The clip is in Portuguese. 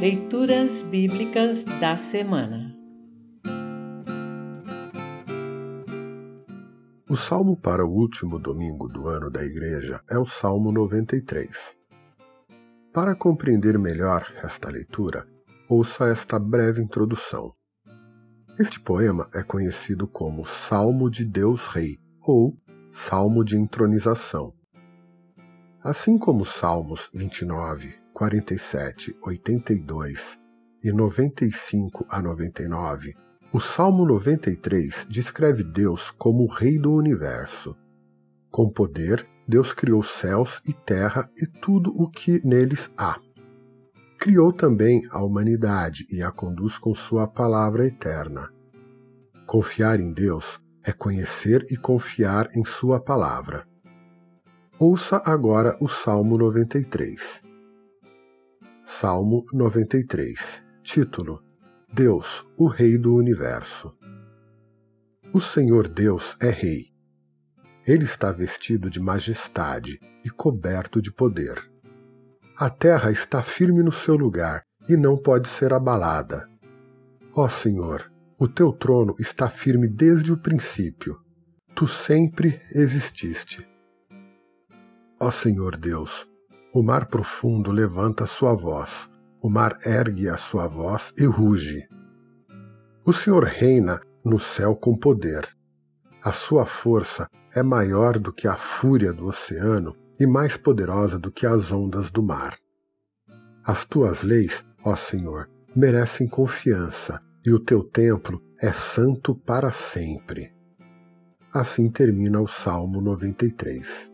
Leituras Bíblicas da Semana O salmo para o último domingo do ano da Igreja é o Salmo 93. Para compreender melhor esta leitura, ouça esta breve introdução. Este poema é conhecido como Salmo de Deus Rei ou Salmo de Entronização. Assim como os Salmos 29, 47, 82 e 95 a 99, o Salmo 93 descreve Deus como o Rei do universo. Com poder, Deus criou céus e terra e tudo o que neles há. Criou também a humanidade e a conduz com Sua palavra eterna. Confiar em Deus é conhecer e confiar em Sua palavra. Ouça agora o Salmo 93. Salmo 93 Título Deus, o Rei do Universo. O Senhor Deus é Rei. Ele está vestido de majestade e coberto de poder. A terra está firme no seu lugar e não pode ser abalada. Ó Senhor, o teu trono está firme desde o princípio. Tu sempre exististe. Ó Senhor Deus, o mar profundo levanta sua voz, o mar ergue a sua voz e ruge. O Senhor reina no céu com poder. A sua força é maior do que a fúria do oceano e mais poderosa do que as ondas do mar. As tuas leis, ó Senhor, merecem confiança, e o teu templo é santo para sempre. Assim termina o Salmo 93.